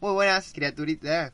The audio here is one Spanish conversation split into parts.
Muy buenas, criaturitas.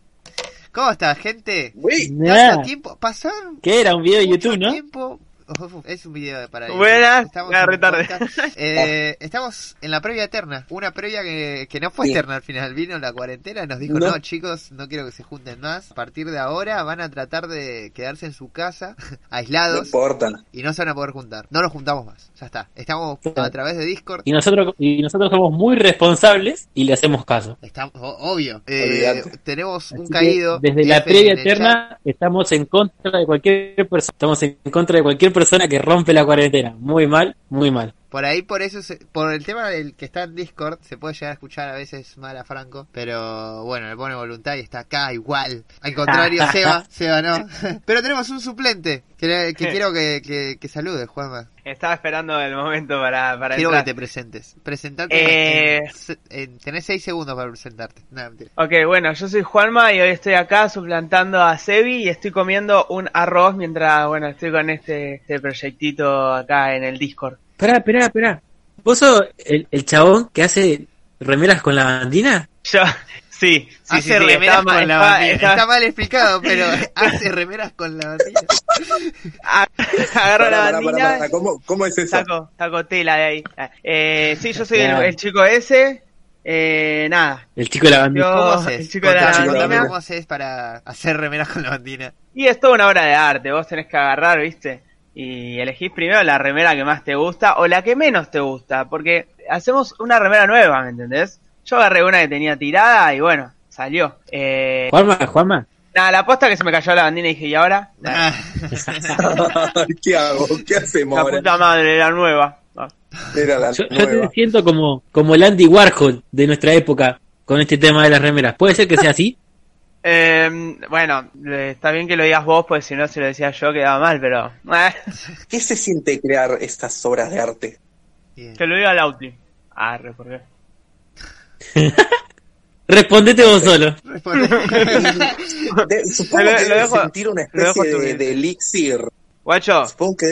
¿Cómo está, gente? Uy, ¿Tanto tiempo? ¿Pasaron? ¿Qué era? Un video de YouTube, ¿no? tiempo? Uf, es un video para. Buenas, Estamos, ya, retarde. Eh, estamos en la previa eterna. Una previa que, que no fue Sí. eterna al final. Vino la cuarentena y nos dijo, No. no. chicos, no quiero que se junten más. A partir de ahora van a tratar de quedarse en su casa, no aislados, importa. y no se van a poder juntar. No nos juntamos más. Ya está. Estamos a través de Discord. Y nosotros, y nosotros somos muy responsables y le hacemos caso. Estamos, o- obvio. Eh, tenemos un Así caído. desde la previa eterna estamos en contra de cualquier persona, estamos en contra de cualquier persona que rompe la cuarentena. Muy mal, muy mal. Por ahí, por eso, se- por el tema del que está en Discord, se puede llegar a escuchar a veces mal a Franco, pero bueno, le pone voluntad y está acá igual. Al contrario, Seba, Seba no. Pero tenemos un suplente que, quiero que, que, que salude, Juanma. Estaba esperando el momento para, para Quiero que te presentes. Presentarte. Eh. en tenés seis segundos para presentarte. Mentira. Ok, bueno, yo soy Juanma y hoy estoy acá suplantando a Sebi y estoy comiendo un arroz mientras, bueno, estoy con este, este proyectito acá en el Discord. Esperá, esperá, esperá. ¿Vos sos el, el chabón que hace remeras con la bandina? Yo, sí, sí, hace sí, remeras con mal- la estaba- bandina. Está mal explicado, pero hace remeras con la bandina. a- agarro la Pará, pará, bandina pará, pará. ¿Cómo, ¿Cómo es eso? saco, saco tela de ahí. Eh, sí, yo soy el, el chico ese. Eh, nada. El chico de la bandina. Yo- ¿Cómo el haces? chico de la bandina. contame cómo haces para hacer remeras con la bandina. Y es toda una obra de arte, vos tenés que agarrar, ¿viste? Y elegís primero la remera que más te gusta o la que menos te gusta, porque hacemos una remera nueva, ¿me entendés? Yo agarré una que tenía tirada y bueno, salió. Eh, Juanma, Juanma. nada, la aposta que se me cayó la bandina y dije, ¿y ahora? Ah. ¿Qué hago? ¿Qué hacemos La puta madre, la nueva. Ah. Era la Yo, yo nueva. te siento como, como el Andy Warhol de nuestra época con este tema de las remeras. ¿Puede ser que sea así? Eh, bueno, está bien que lo digas vos, pues si no se lo decía yo quedaba mal, pero... ¿Qué se siente crear estas obras de arte? Bien. que lo diga Lauti. Arre, ¿por qué? Respondete vos solo. De- supongo Lo- que lo debe dejo- sentir una especie de, de elixir. Guacho, Supongo que...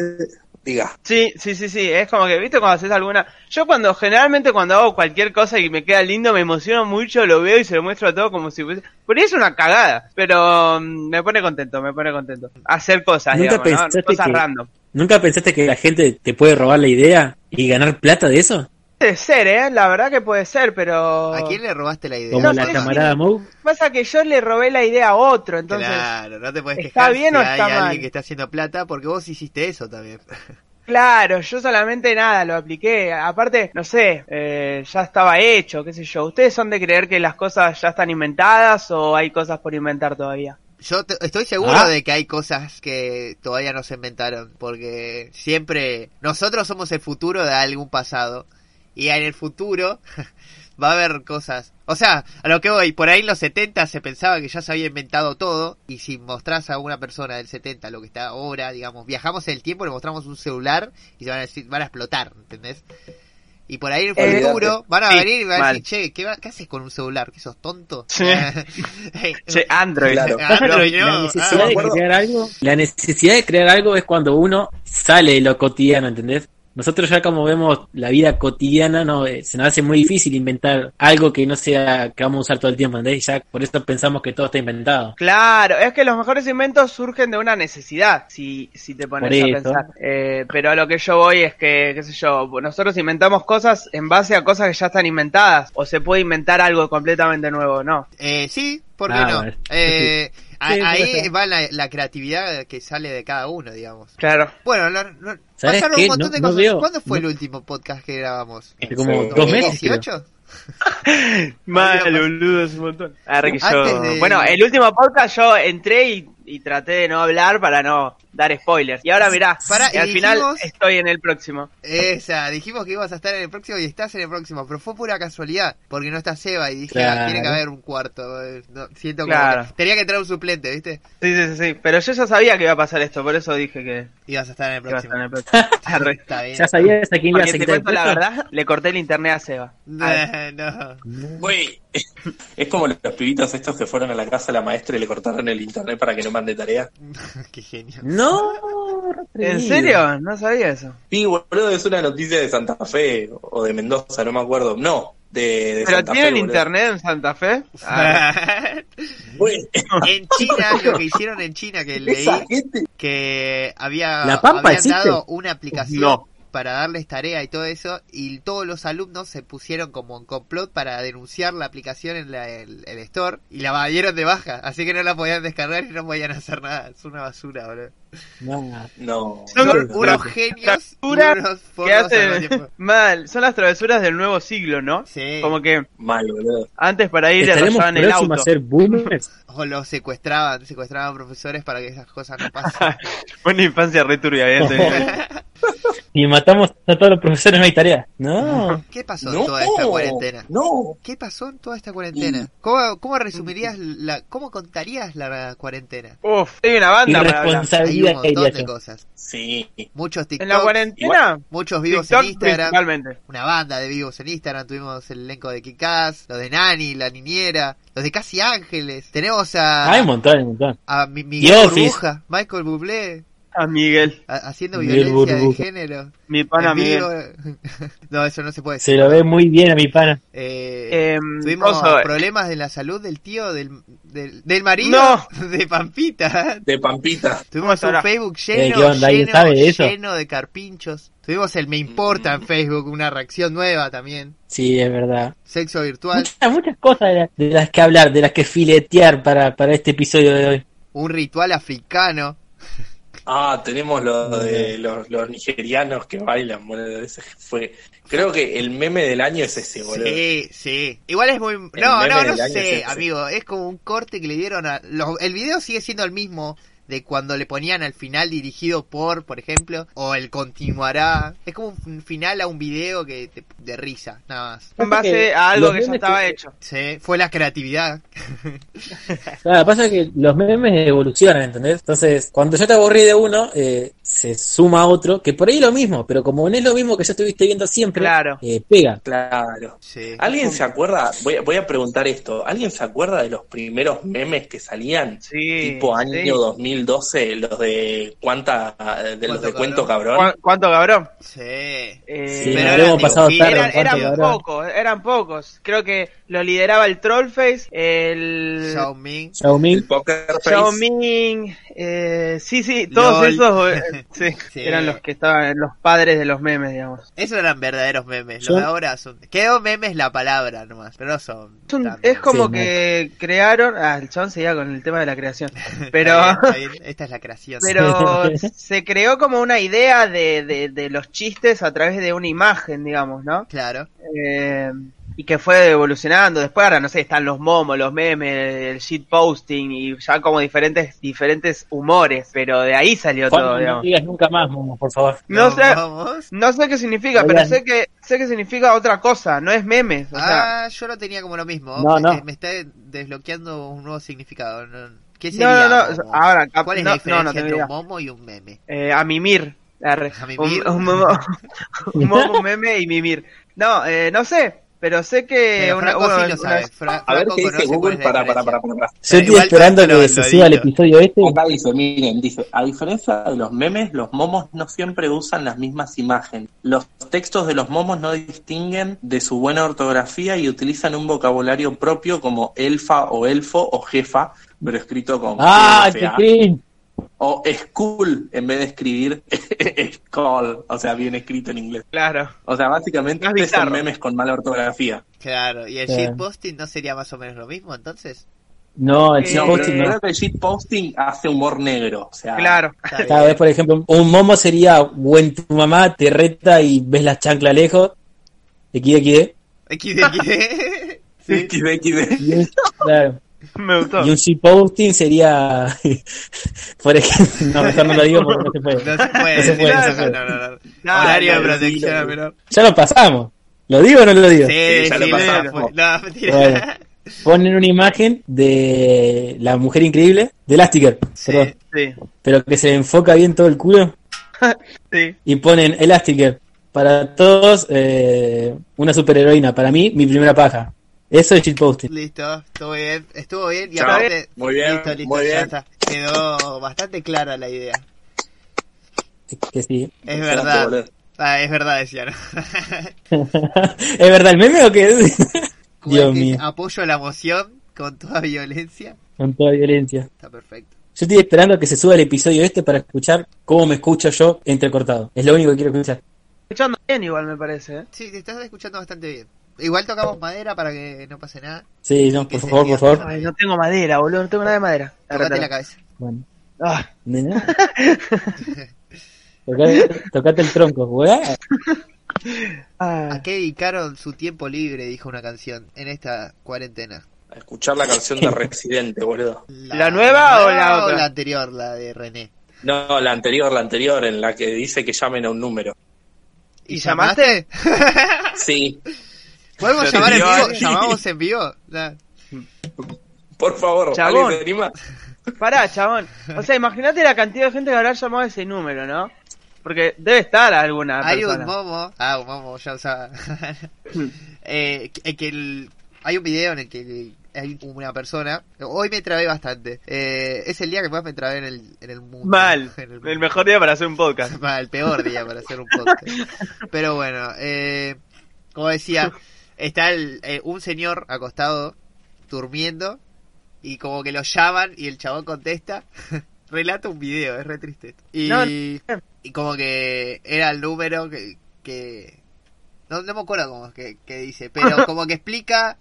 Diga. Sí, sí, sí, sí, es como que, ¿viste cuando haces alguna? Yo cuando, generalmente cuando hago cualquier cosa y me queda lindo, me emociono mucho, lo veo y se lo muestro a todo como si fuese... Por ahí es una cagada, pero mm, me pone contento, me pone contento. Hacer cosas, ¿Nunca digamos, Cosas que- random. ¿Nunca pensaste que la gente te puede robar la idea y ganar plata de eso? Puede ser, ¿eh? La verdad que puede ser, pero... ¿A quién le robaste la idea? Como No la sé camarada Moe. Pasa que yo le robé la idea a otro, entonces... Claro, no te puedes ¿está quejar bien si o hay está alguien mal? que está haciendo plata porque vos hiciste eso también. Claro, yo solamente nada, lo apliqué. Aparte, no sé, eh, ya estaba hecho, qué sé yo. ¿Ustedes son de creer que las cosas ya están inventadas o hay cosas por inventar todavía? Yo te- estoy seguro Ah. de que hay cosas que todavía no se inventaron porque siempre nosotros somos el futuro de algún pasado y en el futuro va a haber cosas. O sea, a lo que voy, por ahí en los 70 se pensaba que ya se había inventado todo y si mostrás a una persona del 70 lo que está ahora, digamos, viajamos en el tiempo, le mostramos un celular y se van a decir, van a explotar, ¿entendés? Y por ahí en el Eh, futuro van a sí, venir y van a decir, che, ¿qué, va- qué haces con un celular? ¿Que sos tonto? Sí. Che, Android. Claro. Ah, pero la necesidad ah, de acuerdo. crear algo, la necesidad de crear algo es cuando uno sale de lo cotidiano, ¿entendés? Nosotros ya como vemos la vida cotidiana, no eh, se nos hace muy difícil inventar algo que no sea que vamos a usar todo el tiempo, ¿entendés? Ya por eso pensamos que todo está inventado. Claro, es que los mejores inventos surgen de una necesidad, si, si te pones a pensar. Eh, pero a lo que yo voy es que, qué sé yo, nosotros inventamos cosas en base a cosas que ya están inventadas, o se puede inventar algo completamente nuevo, ¿no? Eh, sí, ¿por qué Ah, no? bueno. Eh, Sí, ahí va la, la creatividad que sale de cada uno, digamos. Claro. Bueno, lo- lo- ¿Sabes pasaron qué? un montón No- de no cosas. veo- ¿Cuándo fue no- el último podcast que grabamos? Como Sí. dos meses. creo. ¿2018? Mal, boludo, es un montón. Yo- de- Bueno, el último podcast yo entré y y traté de no hablar para no dar spoilers. Y ahora mirá, Pará, y al final estoy en el próximo. Esa, dijimos que ibas a estar en el próximo y estás en el próximo, pero fue pura casualidad, porque no está Seba y dije, Claro. ah, tiene que haber un cuarto. eh, no, siento como Claro. que tenía que entrar un suplente, ¿viste? Sí, sí, sí, sí. Pero yo ya sabía que iba a pasar esto, por eso dije que Ibas a estar en el próximo. en el próximo. Está bien. Ya sabías a quién ibas a la verdad, le corté el internet a Seba. No, no. Es como los pibitos estos que fueron a la casa de la maestra y le cortaron el internet para que no mande tarea. Qué genio. No, ¿En serio? No sabía eso. Sí, boludo, es una noticia de Santa Fe o de Mendoza, no me acuerdo. No, de, de ¿Pero Santa tienen Fe. internet en Santa Fe? Ah, en China, lo que hicieron en China, que leí que había ¿La Pampa habían existe? dado una aplicación No. Para darles tarea y todo eso, y todos los alumnos se pusieron como en complot para denunciar la aplicación en la- el, el store y la dieron de baja, así que no la podían descargar y no podían hacer nada. Es una basura, boludo. No. No. Son No, unos no. genios unos que hacen tiempo. mal. Son las travesuras del nuevo siglo, ¿no? Sí. Como que Mal, boludo. antes para ir le ¿Estaremos rayaban el auto. a ser boomers? O los secuestraban, secuestraban profesores para que esas cosas no pasen. Una infancia returbia, evidentemente. Y matamos a todos los profesores, no hay tarea. No. ¿Qué pasó en No, toda esta cuarentena? no. ¿Qué pasó en toda esta cuarentena? ¿Cómo, cómo resumirías la, cómo contarías la cuarentena? Uf, hay una banda para hablar. Hay un montón de cosas. Sí. Muchos En TikTok, la cuarentena, muchos vivos TikTok en Instagram, principalmente. una banda de vivos en Instagram, tuvimos el elenco de Kikaz, los de Nani, la niñera, los de Casi Ángeles, tenemos a, Hay un montón, hay un montón. a Mi- The Miguel. Burbuja, Michael Bublé, A Miguel, a- haciendo Miguel violencia de Burbuja. género. mi pana Miguel. no, eso no se puede decir. Se lo ve muy bien a mi pana. Eh, Em, tuvimos eh. problemas de la salud del tío, del, del, del marido No. de Pampita. De Pampita. Tuvimos un? Facebook Eh, lleno, ¿qué onda? ¿Alguien lleno, sabe de eso? lleno de carpinchos. Tuvimos el Me Importa en Facebook, una reacción nueva también. Sí, es verdad. Sexo virtual, Muchas, muchas cosas de, la- de las que hablar, de las que filetear para, para este episodio de hoy. un ritual africano. Ah, tenemos lo de los, los nigerianos que bailan, boludo. Ese fue. Creo que el meme del año es ese, boludo. Sí, sí. Igual es muy... No, no, no es sé, amigo. Es como un corte que le dieron a... los- El video sigue siendo el mismo de cuando le ponían al final dirigido por, por ejemplo, o el continuará. Es como un final a un video que te- de risa, nada más. En base a algo que ya estaba que- hecho. Sí, fue la creatividad. Claro, pasa que los memes evolucionan, ¿entendés? Entonces, cuando ya te aburrí de uno, eh, se suma otro, que por ahí es lo mismo, pero como no es lo mismo que ya estuviste viendo siempre, Claro. eh, pega. Claro. Sí. ¿Alguien se acuerda? Voy, a- voy a preguntar esto. ¿Alguien se acuerda de los primeros memes que salían? Sí. tipo año sí. 2012, los de cuánta de los de cuento cabrón. cabrón. ¿Cu- ¿Cuánto cabrón? Sí. Eh, Sí, pero nos eran hemos pasado tarde. Eran, ¿cuánto eran cabrón? pocos, eran pocos. Creo que lo lideraba el Trollface, el Xiao Ming. Xiaomi, El Poker Face. Xiaoming, eh, sí, sí, todos LOL. esos sí, Sí. eran los que estaban, los padres de los memes, digamos. Esos eran verdaderos memes. Yo- Los de ahora son. Quedó memes la palabra nomás, pero no son. Es un- tan es como Sí, que crearon, ah, el chabón seguía con el tema de la creación, pero, Está bien, está bien, Esta es la creación. pero se creó como una idea de, de, de los chistes a través de una imagen, digamos, ¿no? Claro. Eh, y que fue evolucionando. Después ahora, no sé, están los momos, los memes, el shitposting y ya como diferentes diferentes humores, pero de ahí salió Juan, todo, no digamos. digas nunca más, Momo, por favor. No sé, vamos. no sé qué significa, Oigan. pero sé que sé que significa otra cosa, no es memes, o sea, Ah, yo lo tenía como lo mismo. No, me, no. me está desbloqueando un nuevo significado. No- ¿Qué no, sería? no, no, momo? ahora ¿Cuál es no, la no, diferencia no entre un momo y un meme? Eh, a mimir. A mimir. Un, un momo, un momo, meme y mimir. No, eh, no sé, pero sé que Pero una- Franco uno- sí lo sabe. una- Fra- A ver qué dice Google para, para, para, para, para. Yo estoy esperando que se suba el episodio este. Acá dice, miren, dice, a diferencia de los memes, los momos no siempre usan las mismas imágenes. Los textos de los momos no distinguen de su buena ortografía y utilizan un vocabulario propio como elfa o elfo o jefa, pero escrito con ¡Ah, qué! O school en vez de escribir school, o sea, bien escrito en inglés. Claro. O sea, básicamente son memes con mala ortografía. Claro, ¿y el Sí. shitposting no sería más o menos lo mismo entonces? No, el shitposting no. creo que el shitposting hace humor negro, o sea, Claro. Cada vez, por ejemplo, un momo sería, buen tu mamá te reta y ves las chanclas lejos. XD, XD. XD, XD. Y es- claro. Me gustó. Y un shitposting sería. Por ejemplo, no, mejor no lo digo porque no se puede. No se puede, No se puede, no no se puede. no, no, no. No, Horario de protección menor. Ya lo pasamos. ¿Lo digo o no lo digo? Sí, Sí, ya sí, lo pasamos. No, mentira. Bueno. Ponen una imagen de la mujer increíble, de Elastigirl, Sí. perdón, Sí, pero que se enfoca bien todo el culo sí. y ponen Elastigirl. Para todos, eh, una superheroína. Para mí, mi primera paja. Eso es shitposting. Listo, estuvo bien, estuvo bien y Chao. aparte Muy bien, listo, listo, muy ya bien. está. Quedó bastante clara la idea. Que sí. Es Excelente, verdad. boludo. Ah, es verdad, decía, ¿no? ¿Es verdad el meme o qué? Dios es que mío, Apoyo la moción con toda violencia. con toda violencia. Está perfecto. Yo estoy esperando a que se suba el episodio este para escuchar cómo me escucho yo entrecortado. Es lo único que quiero escuchar. Escuchando bien igual me parece, ¿eh? Sí, te estás escuchando bastante bien. Igual tocamos madera para que no pase nada. Sí, no, por favor, por favor. Ay, no tengo madera, boludo, no tengo nada de madera. Tocate la cabeza. Bueno, Ah, nena. Tocate, tocate el tronco, weá. ah. ¿A qué dedicaron su tiempo libre? Dijo una canción en esta cuarentena. A escuchar la canción de Residente, boludo. ¿La nueva o la otra? la anterior, la de René? No, la anterior, la anterior, en la que dice que llamen a un número. ¿Y, ¿Y llamaste? Sí, ¿Podemos llamar en te vivo? ¿Llamamos en vivo? Por favor, Chabón. ¿alguien se anima? Pará, chabón. O sea, imagínate la cantidad de gente que habrá llamado a ese número, ¿no? Porque debe estar alguna Hay un momo. Ah, un momo, ya usaba. eh, que, que el- hay un video en el que hay una persona. Hoy me trabé bastante. Eh, es el día que más me trabé en el, en el mundo. Mal. En el mundo. El mejor día para hacer un podcast. Mal, el peor día para hacer un podcast. Pero bueno, eh, como decía, está el, eh, un señor acostado durmiendo y como que lo llaman y el chabón contesta. Relata un video, es re triste. esto. Y, No, y como que era el número que... que no, no me acuerdo cómo es que, que dice, pero como que explica...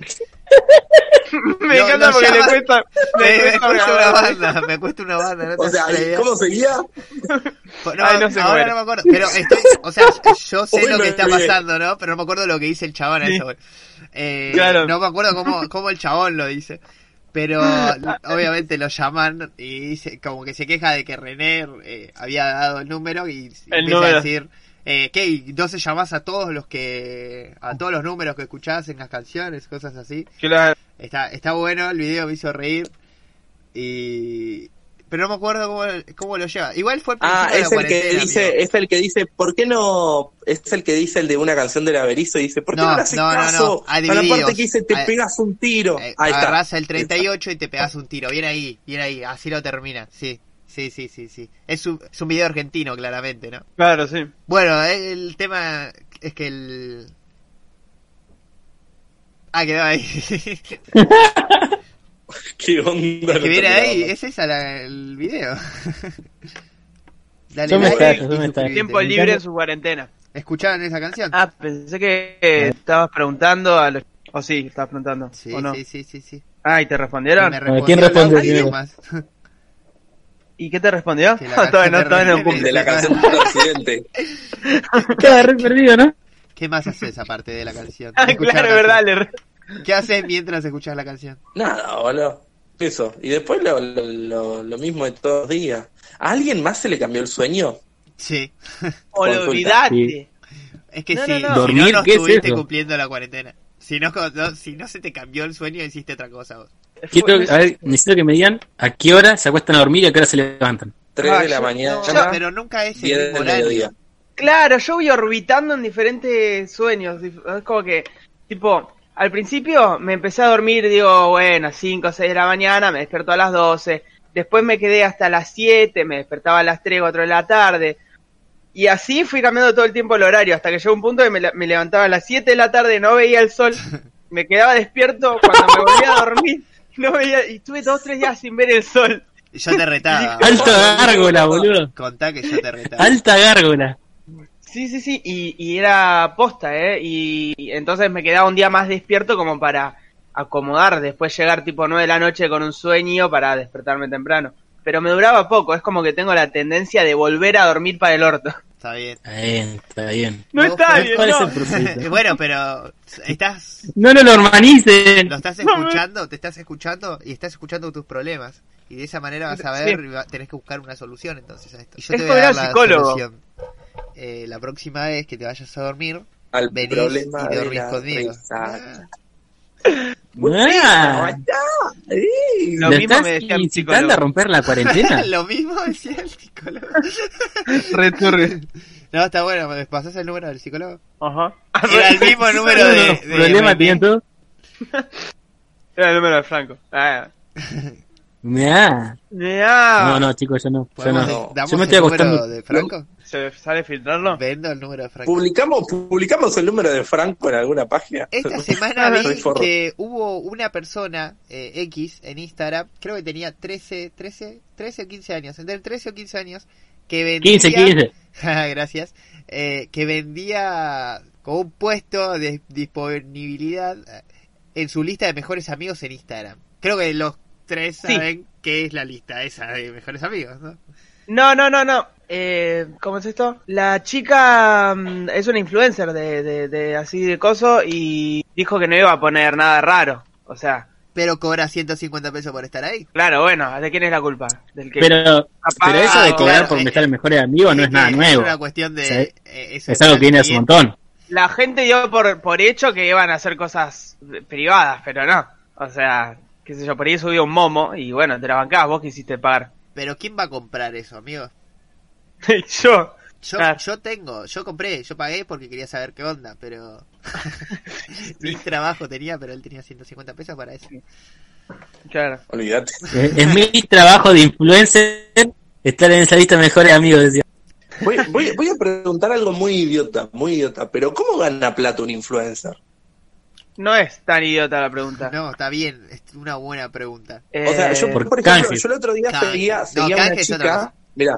me encanta porque le cuesta. Me, le me cuesta cuesta una banda, me cuesta una banda. No O sea. ¿cómo seguía? No, Ay, no se ahora muere. no me acuerdo. Pero estoy, o sea, yo sé Uy, lo que está pasando, ¿no? Pero no me acuerdo lo que dice el chabón a Sí. eso. Eh, Claro. No me acuerdo cómo, cómo el chabón lo dice. Pero obviamente lo llaman y dice, como que se queja de que René eh, había dado el número y El empieza número. a decir, eh, ¿qué? Y Entonces llamás a todos los que, a todos los números que escuchás en las canciones, cosas así. Claro. Está, está bueno, el video me hizo reír. Y. Pero no me acuerdo cómo, cómo lo lleva. Igual fue el Ah, principio de la es el que dice, amigo. es el que dice, ¿por qué no? Es el que dice el de una canción del Averizo y dice, ¿por qué No, no, le haces no, no, no. caso A la parte que dice te A- pegas un tiro? Eh, Ahí está. agarrás el 38 y te pegas un tiro. Bien ahí, bien ahí. Así lo termina. Sí, sí, sí, sí. sí. Es, un, es un video argentino, claramente, ¿no? Claro, sí. Bueno, el tema es que el. Ah, quedó ahí. ¿Qué onda? Es que viene ahí, es esa la- el video. Dale like y suscribite. Tiempo libre en su cuarentena. ¿Escucharon esa canción? Ah, pensé que eh, estabas preguntando a los... O sí, estabas preguntando. sí, ¿O no? sí, sí, sí, sí. Ah, ¿y te respondieron? Me ¿quién respondió respondió Laura y qué te respondió? Que la todavía no, todavía no de cumple. La canción del accidente. Queda re perdido, ¿no? ¿Qué más haces aparte de la canción? Ah, Escuchar claro, la verdad. le ¿Qué haces mientras escuchas la canción? Nada, boludo. Eso. Y después lo, lo, lo- lo mismo de todos los días. ¿A alguien más se le cambió el sueño? Sí. Olvidate. Sí. Es que No, sí, no, no. si Dormir, no, no ¿qué es estuviste cumpliendo la cuarentena. Si no, no- si no se te cambió el sueño, hiciste otra cosa vos. Quiero, a ver, necesito que me digan a qué hora se acuestan a dormir y a qué hora se levantan. 3 Ah, de la yo- mañana, Yo- pero nunca es el 10 mismo del horario. mediodía. Claro, yo voy orbitando en diferentes sueños. Es como que, tipo, al principio me empecé a dormir, digo, bueno, 5 o 6 de la mañana, me despierto a las 12. Después me quedé hasta las 7, me despertaba a las 3, 4 de la tarde. Y así fui cambiando todo el tiempo el horario, hasta que llegó un punto que me, levantaba a las 7 de la tarde, no veía el sol, me quedaba despierto cuando me volvía a dormir, no veía, y estuve dos tres días sin ver el sol. Y yo te retaba. Alta gárgola, boludo. Contá que yo te retaba. Alta gárgola. Sí, sí, sí, y, y era posta, ¿eh? Y, y entonces me quedaba un día más despierto como para acomodar, después llegar tipo 9 de la noche con un sueño para despertarme temprano. Pero me duraba poco, es como que tengo la tendencia de volver a dormir para el orto. Está bien. Está bien, está bien. No ¿Vos está bien, ¿Cuál es no. el propósito? bueno, pero estás, No lo normalicen. lo estás escuchando, te estás escuchando y estás escuchando tus problemas. Y de esa manera vas a ver, Sí. y va- tenés que buscar una solución entonces a esto. Y yo Es te voy como a dar la psicólogo. solución. Eh, la próxima vez que te vayas a dormir, Al venís y de dormís conmigo. risa. Ah, Lo ¿lo mismo estás me decía mi incitando psicólogo. a romper la cuarentena? Lo mismo decía el psicólogo. Returbio. No, está bueno, ¿me pasás el número del psicólogo? Ajá. Era el mismo número de... De problemas Wendy. tienen todos. Era el número de Franco. Ah. Mirá. Ya. No, no, chicos, yo no. Yo ¿Podemos- no. ¿Damos Yo me el estoy número acostando. de Franco? ¿Se sale filtrarlo? Vendo el número de Franco. ¿Publicamos, ¿Publicamos el número de Franco en alguna página? Esta semana vi que hubo una persona eh, X en Instagram, creo que tenía 13, 13, 13 o 15 años, entre 13 o 15 años, que vendía... 15, 15. Gracias. eh, que vendía con un puesto de disponibilidad eh, en su lista de mejores amigos en Instagram. Creo que los tres Sí. saben qué es la lista esa de mejores amigos, ¿no? No, no, no, no. Eh, ¿Cómo es esto? La chica mm, es una influencer de, de, de así de coso y dijo que no iba a poner nada raro. O sea, Pero cobra 150 pesos por estar ahí. claro, bueno, ¿de quién es la culpa? Del que Pero, pero eso de cobrar claro, por eh, estar en mejores amigos no es nada que nuevo. Es una cuestión de... O sea, eh, Es algo que viene hace un montón. la gente dio por, por hecho que iban a hacer cosas privadas, pero no. O sea, qué sé yo, por ahí subió un momo y bueno, te la bancabas, vos quisiste pagar. Pero ¿quién va a comprar eso, amigo? yo. Yo, Claro. yo tengo, yo compré, yo pagué porque quería saber qué onda, pero mi trabajo tenía, pero él tenía 150 pesos para eso. Claro. Olvídate. Es, es mi trabajo de influencer estar en esa lista de mejores amigos. Decía. Voy, voy, voy a preguntar algo muy idiota, muy idiota, pero ¿cómo gana plata un influencer? No es tan idiota la pregunta. No, está bien, es una buena pregunta. O sea, yo, Eh, por por ejemplo, canje. yo el otro día Canje. seguía, No, seguía canje una chica, mira,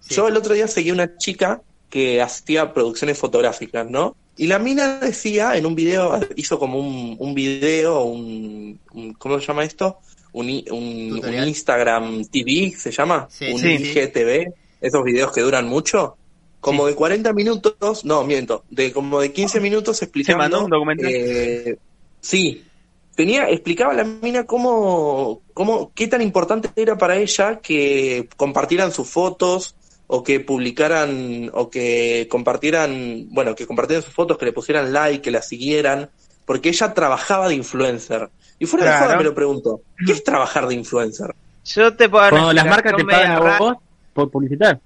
Sí. yo el otro día seguía una chica que hacía producciones fotográficas, ¿no? Y la mina decía en un video, hizo como un, un video, un, un- ¿cómo se llama esto? Un, i- un, un Instagram TV, ¿se llama? Sí, un sí. IGTV, esos videos que duran mucho. Como Sí. de 40 minutos, no, miento, de como de 15 minutos explicando. mandó un documental. eh, sí, tenía, explicaba la mina cómo, cómo, qué tan importante era para ella que compartieran sus fotos o que publicaran o que compartieran, bueno, que compartieran sus fotos, que le pusieran like, que la siguieran, porque ella trabajaba de influencer. Y fuera de joda me lo pregunto, ¿qué es trabajar de influencer? Yo te puedo dar Cuando las marcas te pagan a vos por publicitar.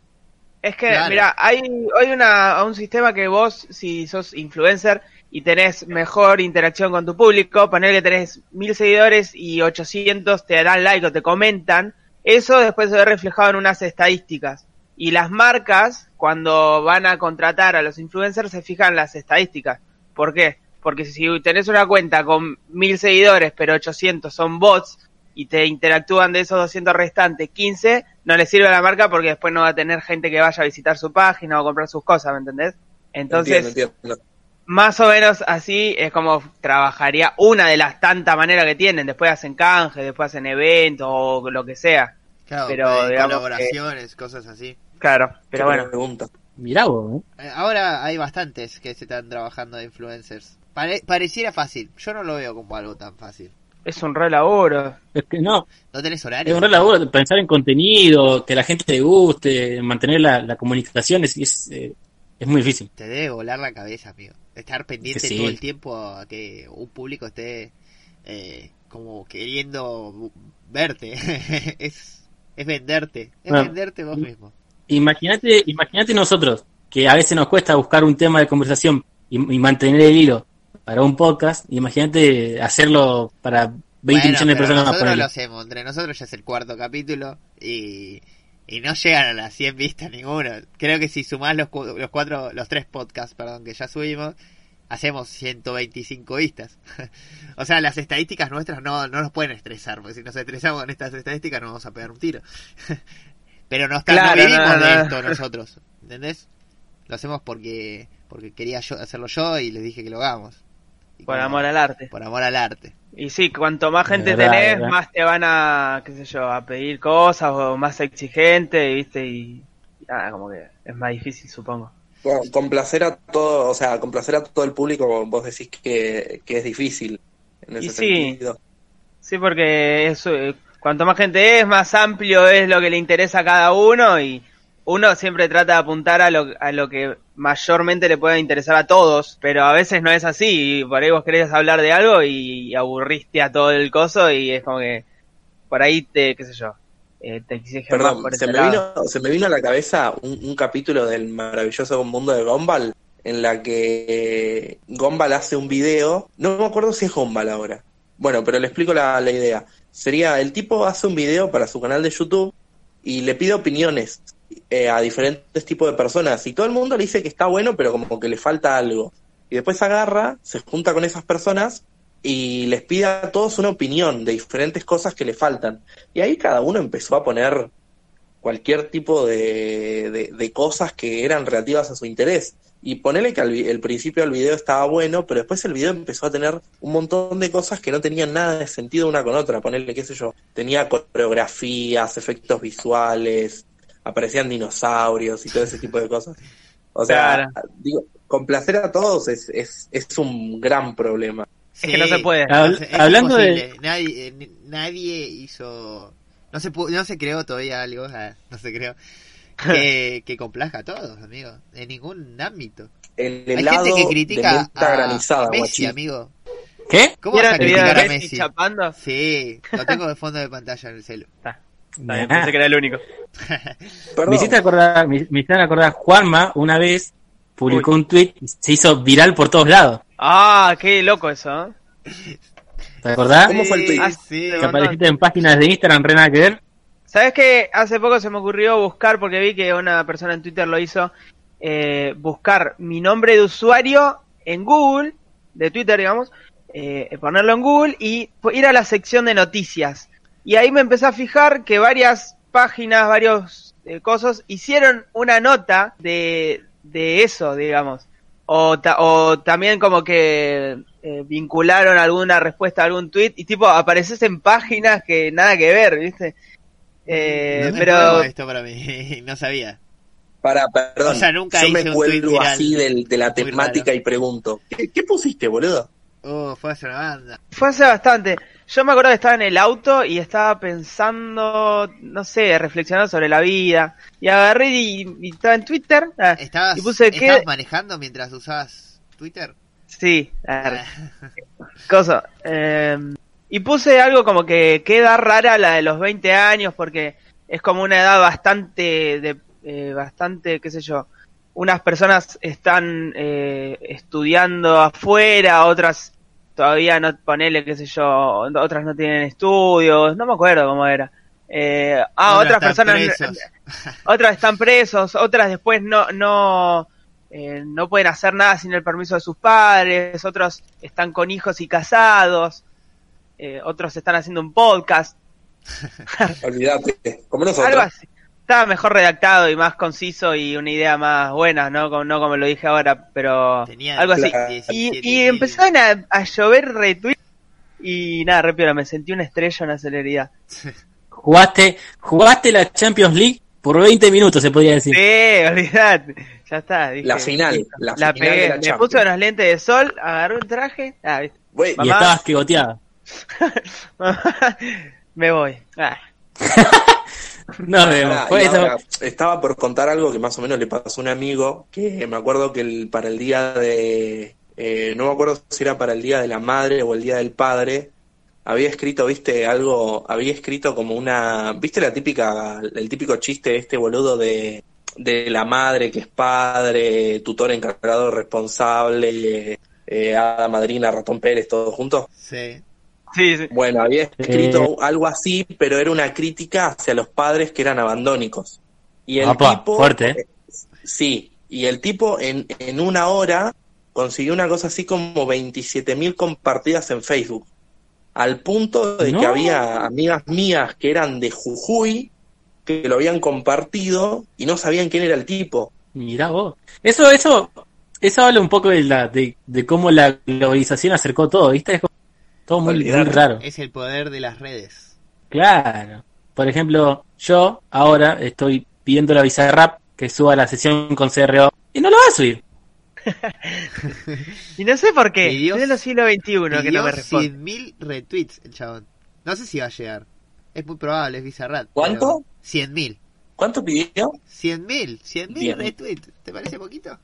Es que, Claro. mira, hay, hay una, un sistema que vos, si sos influencer y tenés mejor interacción con tu público, poner que tenés mil seguidores y 800 te dan like o te comentan, eso después se ve reflejado en unas estadísticas. Y las marcas, cuando van a contratar a los influencers, se fijan las estadísticas. ¿Por qué? Porque si tenés una cuenta con mil seguidores, pero 800 son bots, y te interactúan de esos 200 restantes 15, no le sirve a la marca porque después no va a tener gente que vaya a visitar su página o comprar sus cosas, ¿me entendés? Entonces, Entiendo, entiendo. más o menos así es como trabajaría una de las tantas maneras que tienen. Después hacen canje, después hacen eventos o lo que sea. Claro, Pero, eh, digamos colaboraciones, cosas así. Claro, pero Qué bueno. pregunta. Mirá vos, ¿eh? Eh, Ahora hay bastantes que se están trabajando de influencers. Pare- pareciera fácil, yo no lo veo como algo tan fácil. Es un re laburo. Es que no, ¿No tenés es horario? un re laburo de pensar en contenido, que la gente le guste, mantener la, la comunicación es, es, eh, es muy difícil. Te debe volar la cabeza, amigo. Estar pendiente sí. todo el tiempo a que un público esté eh, como queriendo verte. es, es venderte. Es Ah. venderte vos mismo. Imagínate, imagínate nosotros, que a veces nos cuesta buscar un tema de conversación y, y mantener el hilo para un podcast, imagínate hacerlo para 20 Bueno, millones de personas nosotros lo hacemos. Entre nosotros ya es el cuarto capítulo y, y no llegan a las 100 vistas ninguno. Creo que si sumás los, cu- los cuatro, los tres podcasts, perdón, que ya subimos, hacemos 125 vistas. o sea, las estadísticas nuestras no, no nos pueden estresar, porque si nos estresamos con estas estadísticas nos vamos a pegar un tiro. Pero no, está, no Claro, vivimos no, no, de esto nosotros, ¿entendés? Lo hacemos porque porque quería yo hacerlo yo y les dije que lo hagamos. Y Por como- amor al arte. por amor al arte. Y sí, cuanto más gente verdad, tenés, más te van a, qué sé yo, a pedir cosas o más exigente, ¿viste? Y, y nada, como que es más difícil, supongo. con- complacer a todo, o sea, complacer a todo el público, vos decís que, que es difícil en ese Y sí. sentido. Sí, porque es, eh, cuanto más gente es, más amplio es lo que le interesa a cada uno y uno siempre trata de apuntar a lo, a lo que mayormente le pueda interesar a todos, pero a veces no es así y por ahí vos querés hablar de algo y aburriste a todo el coso y es como que por ahí te, qué sé yo, eh, te Perdón, por se me, vino, se me vino a la cabeza un, un capítulo del maravilloso mundo de Gumball en la que Gumball hace un video, no me acuerdo si es Gumball ahora, bueno, pero le explico la, la idea. Sería, el tipo hace un video para su canal de YouTube y le pide opiniones eh, a diferentes tipos de personas y todo el mundo le dice que está bueno, pero como que le falta algo. Y después agarra, se junta con esas personas y les pide a todos una opinión de diferentes cosas que le faltan. Y ahí cada uno empezó a poner cualquier tipo de, de- cosas que eran relativas a su interés. Y ponele que al principio del video estaba bueno, pero después el video empezó a tener un montón de cosas que no tenían nada de sentido una con otra. Ponele, qué sé yo, tenía coreografías, efectos visuales, aparecían dinosaurios y todo ese tipo de cosas. O sea, Claro. digo, complacer a todos es, es, es un gran problema. Es que no se puede. Habl- es hablando de-. Nadie, eh, nadie hizo... No se, no se creó todavía algo, no se creó, que, que complaja a todos, amigo. En ningún ámbito. El Hay gente que critica a granizada, Messi, guachín. amigo. ¿Qué? ¿Cómo vas ¿Vieron a criticar a Messi Messi? chapando? Sí, lo tengo de fondo de pantalla en el celu. Está pensé que era el único. Me hiciste acordar, me, me hicieron acordar, Juanma una vez publicó un tweet y se hizo viral por todos lados. Ah, qué loco eso, ¿eh? ¿Te acordás? ¿Cómo fue el tweet? Ah, Sí, Que apareciste en páginas de Instagram, re nada que ver. ¿Sabes qué? Hace poco se me ocurrió buscar, porque vi que una persona en Twitter lo hizo, eh, buscar mi nombre de usuario en Google, de Twitter, digamos, eh, ponerlo en Google y ir a la sección de noticias. Y ahí me empecé a fijar que varias páginas, varios eh, cosas, hicieron una nota de, de eso, digamos. O, ta- o también como que eh, vincularon alguna respuesta a algún tweet y tipo apareces en páginas que nada que ver, ¿viste? Eh, No es pero nuevo esto para mí, no sabía. Para, perdón. O sea, nunca Yo hice me cuelgo así del- de la temática raro. y pregunto, ¿qué, qué pusiste, boludo? Oh, fue hace una banda. fue hace bastante. Yo me acuerdo que estaba en el auto y estaba pensando, no sé, reflexionando sobre la vida. Y agarré y, y estaba en Twitter. ah, ¿Estabas, y puse que... ¿Estabas manejando mientras usabas Twitter? Sí, agarré. cosa. eh, y puse algo como que queda rara la de los 20 años porque es como una edad bastante, de, eh, bastante, qué sé yo. Unas personas están eh, estudiando afuera, otras todavía no, ponele, qué sé yo, otras no tienen estudios, no me acuerdo cómo era. Eh, ah, otras personas, presos. otras están presos, otras después no, no, eh, no pueden hacer nada sin el permiso de sus padres, otros están con hijos y casados, eh, otros están haciendo un podcast, Olvídate, como nosotros. algo así. Estaba mejor redactado y más conciso y una idea más buena, ¿no? Como, no como lo dije ahora, pero Tenía algo así. Claro. 17 Y, y empezaron a, a llover retweets y nada, rápido, me sentí una estrella, una celeridad. Jugaste, jugaste la Champions League por 20 minutos, se podría decir. Sí, olvidate. Ya está. dije, La final, la La, final pegué. de la Me Champions. puse unos lentes de sol, agarré un traje. Ah, Y estabas que goteada. me voy. Ah. No, y eso. ahora, estaba por contar algo que más o menos le pasó a un amigo, que me acuerdo que el- para el día de, eh, no me acuerdo si era para el día de la madre o el día del padre, había escrito, viste, algo, había escrito como una, viste la típica, el típico chiste este boludo de, de la madre que es padre, tutor encargado responsable, eh, hada madrina, ratón Pérez, todos juntos. Sí. Sí, sí. Bueno, había escrito algo así, pero era una crítica hacia los padres que eran abandónicos. Y el tipo, fuerte, ¿eh? sí, y el tipo en, en una hora consiguió una cosa así como 27.000 compartidas en Facebook. Al punto de No. que había amigas mías que eran de Jujuy que lo habían compartido y no sabían quién era el tipo. Mirá vos. Eso, eso, eso habla un poco de la, de, de cómo la globalización acercó todo, ¿viste? Es como todo muy, muy raro. Es el poder de las redes. Claro. Por ejemplo, yo ahora estoy pidiendo la visa de rap que suba la sesión con CRO Y no lo va a subir. Y no sé por qué. Pidió- Es de los siglo XXI que no me responde. 100.000 retweets el chabón. No sé si va a llegar. Es muy probable, es Bizarrat. ¿Cuánto? 100.000. ¿Cuánto pidió? 100.000. 100.000 Bien. retweets. ¿Te parece poquito?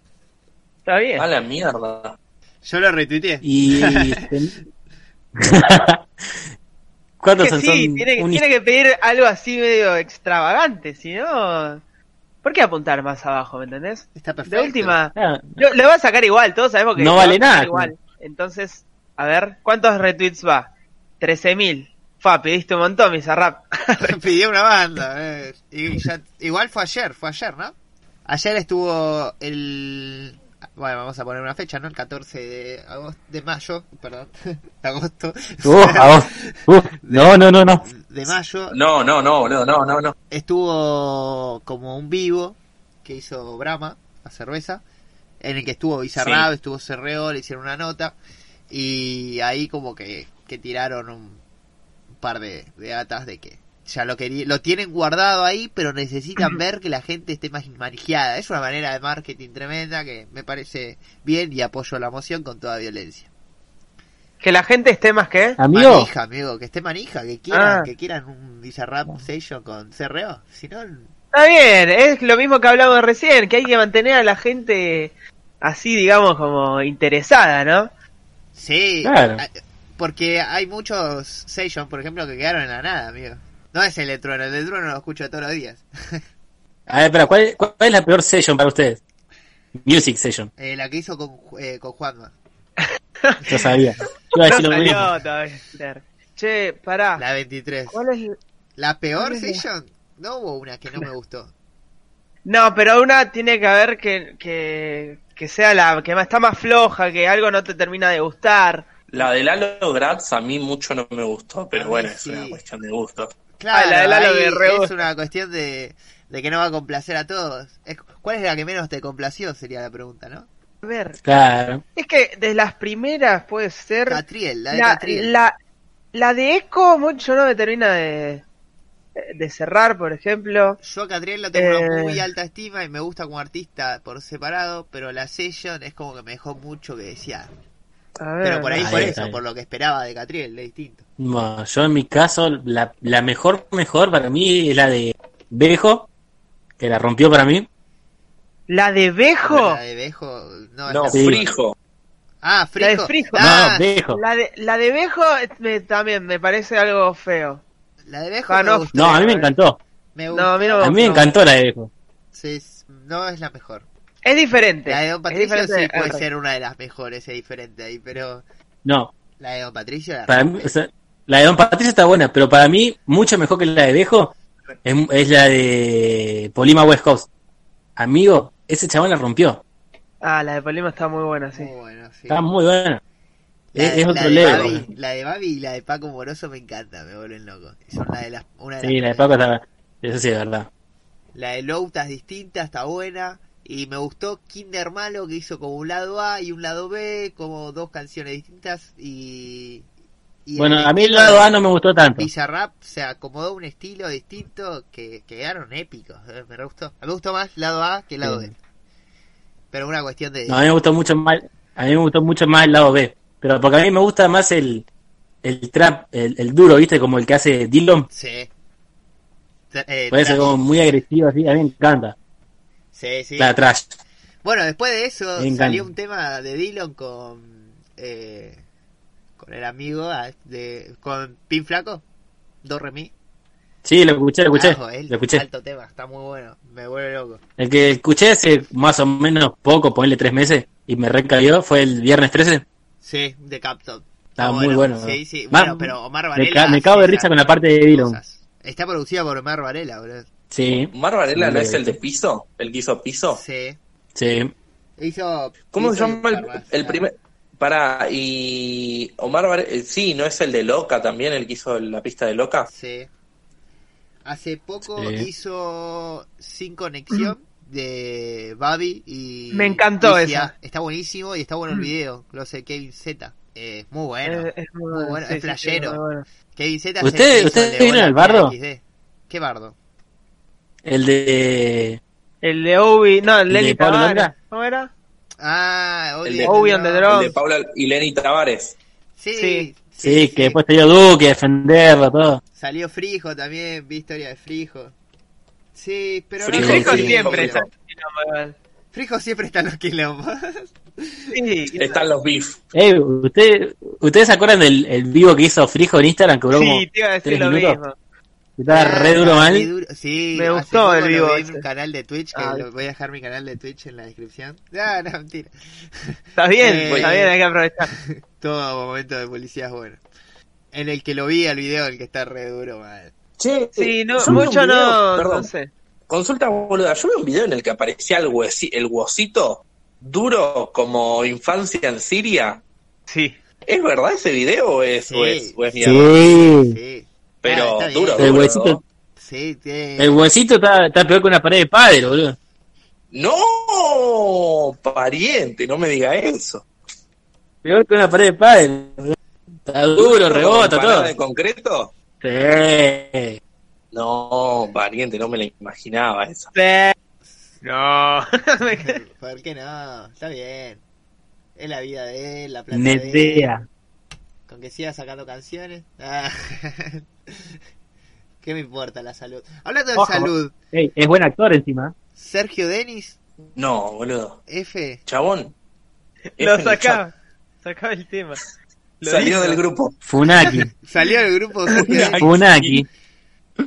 Está bien. A la mierda. Yo lo retuiteé. Y. ¿Cuántos Que son? sí, Son tiene, un- tiene que pedir algo así medio extravagante, si no... ¿Por qué apuntar más abajo, me entendés? Está De perfecto. última, Ah, lo, lo va a sacar igual, todos sabemos que No vale nada. Igual. Entonces, a ver, ¿cuántos retweets va? 13.000. Fa, pediste un montón, Bizarrap. Pidió una banda. eh. Y ya- igual fue ayer, fue ayer, ¿no? Ayer estuvo el... Bueno, vamos a poner una fecha, ¿no? El 14 de agosto, de mayo, perdón, de agosto, uh. Uh, no, no, no, no. de mayo, No, no, no, boludo, no, no, no. estuvo como un vivo que hizo Brahma, la cerveza, en el que estuvo Bizarrap, Sí. estuvo Cerreo, le hicieron una nota, y ahí como que, que tiraron un, un par de, de datas de que ya lo quería, lo tienen guardado ahí, pero necesitan ver que la gente esté más manejada. Es una manera de marketing tremenda que me parece bien y apoyo la moción con toda violencia. que la gente esté más que... Amigo, Manija, amigo, que esté manija, que quieran, Ah. que quieran un Bizarrap Session con CRO, si no, Está bien, es lo mismo que hablamos recién, que hay que mantener a la gente así, digamos, como interesada, ¿no? Sí, Claro. porque hay muchos Session, por ejemplo, que quedaron en la nada, amigo. No es el de Trueno, el de Trueno lo escucho todos los días. a ver, espera, ¿cuál, ¿cuál es la peor session para ustedes? Music session. Eh, la que hizo con, eh, con Juanma. Yo sabía. Yo iba a No salió todavía. Che, pará. La 23. ¿Cuál es? ¿La peor ¿Cuál es la- Session? No hubo una que no me gustó. No, pero una tiene que haber que, que, que sea la que más- está más floja, que algo no te termina de gustar. La de Lalo Gratz a mí mucho no me gustó, pero bueno, es una cuestión de gusto. Claro, Ah, la de es una cuestión de, de que no va a complacer a todos. Es- ¿Cuál es la que menos te complació? Sería la pregunta, ¿no? A ver, Claro. es que de las primeras puede ser Catriel, la de la, Catriel. la, la de Echo mucho no me termina de, de cerrar, por ejemplo. Yo a Catriel lo tengo una Eh. muy alta estima y me gusta como artista por separado, pero la Session es como que me dejó mucho que decía. A ver, Pero por ahí Ahí por eso, por lo que esperaba de Catriel, es distinto. Bueno, yo en mi caso, la, la mejor, mejor para mí es la de Bejo, que la rompió para mí. La de Bejo. La de Bejo, no, es No, la- Sí. Frijo. Ah, La de Frijo. Frijo. Ah, No, Bejo. La de, la de Bejo me- también me parece algo feo. la de Bejo Ah, me no. gustó. No, a mí me encantó. Me No, gustó. a mí no A mí me encantó la de Bejo. Sí, no es la mejor. Es diferente. La de Don Patricio diferente sí puede ser una de las mejores, es diferente ahí, pero No, la de Don Patricio la para mí, rompe. o sea, la de Don Patricio está buena, pero para mí, mucho mejor que la de Bejo es, es la de Polima West Coast. Amigo, ese chabón la rompió. Ah, la de Polima está muy buena, sí. Muy bueno, sí. Está muy buena. La, Es, es la otro de level. Babi, la de Babi y la de Paco Moroso me encanta, me vuelven loco. Son la de las, una de Sí, la de las Paco está. Eso sí es verdad. La de Louta es distinta, está buena. Y me gustó Kinder Malo que hizo como un lado A y un lado B, como dos canciones distintas. Y. y Bueno, el a mí el lado A no me gustó tanto. Bizarrap se acomodó a un estilo distinto que que quedaron épicos. eh, Me gustó. Me gustó más lado A que lado Sí. B. Pero una cuestión de. No, a mí me gustó mucho más, a mí me gustó mucho más el lado B. Pero porque a mí me gusta más el, el trap, el, el duro, ¿viste? Como el que hace Dillon. Sí. Eh, Puede ser como muy agresivo así, a mí me encanta. Sí, sí. La trash. Bueno, después de eso Me encanta. salió un tema de Dillon con eh, con el amigo ah, de con Pin Flaco, Do Re Mi. Sí, lo escuché, lo escuché. Carajo, el Lo escuché. Alto tema, está muy bueno, me vuelve loco. El que escuché hace más o menos poco, ponerle tres meses, y me recayó, fue el viernes 13. Sí, de Capton. Estaba muy bueno. Sí, sí. Bueno, pero Omar Me, Varela. ca- me cago de risa con la parte de cosas. Está producida por Omar Varela, boludo. Sí, ¿Omar Varela no es el de piso? ¿El que hizo piso? Sí. sí. Hizo. ¿Cómo hizo se llama el primer...? Para, y Omar eh, sí, ¿no es el de Loca también, el que hizo la pista de Loca? Sí. Hace poco Sí. hizo Sin Conexión de Babi y. Me encantó. Sia. Está buenísimo y está bueno el video. Lo sé, Kevin Z. Eh, muy bueno. Es, es muy, Muy bueno, sí, es sí, flashero. sí, muy bueno. Kevin Z ¿Usted- el que hizo usted el vieron bardo? XD. ¿Qué bardo? El de El de Obi, no, el ¿El de Pablo? ¿Cómo era? Ah, El de- Obi on the El Drums. de Paula y Lenny Tavares. Sí, Sí. Sí, que después te dio Duque, defenderlo, todo. Salió Frijo también, vi historia de Frijo. Sí, pero Frijo, no Frijo si- siempre Frijo. está Frijo siempre está en los quilombos. Sí, Están los beef. Eh, ¿usted, ¿Ustedes se acuerdan del el vivo que hizo Frijo en Instagram? Que duró como sí, te iba a decir tres lo minutos. mismo. Estaba re Ah, duro re mal. duro. Sí, Me gustó el vivo vi en ese. un canal de Twitch, que Ah. lo- voy a dejar mi canal de Twitch en la descripción. Ah, no, mentira. Está bien, Eh, está bien, hay que aprovechar. Todo momento de policía es bueno. En el que lo vi al video, el que está re duro, mal. Che, Sí, no, mucho video- no, Perdón, no sé. consulta boluda. Yo vi un video en el que aparecía el, huesi- el huesito duro como infancia en Siria. Sí. ¿Es verdad ese video o es, Sí. o es, o es mierda? Sí. Sí. Pero Ah, bien. duro, El duro. huesito, Sí, el huesito está, está peor que una pared de padre, boludo. No, pariente, no me diga eso. Peor que una pared de padre. boludo. Está duro, rebota, ¿Con parada todo. de concreto? Sí. No, pariente, no me la imaginaba eso. No. ¿Por qué no? Está bien. Es la vida de él, la plata de él. Que siga sacando canciones. Ah. ¿Qué me importa la salud? Hablando de Ojo. salud, es buen actor encima. Sergio Denis, No, boludo. F, Chabón. Lo F sacaba. Sacaba el tema. Lo Salió hizo. del grupo. Funaki. salió del grupo Sergio. Funaki.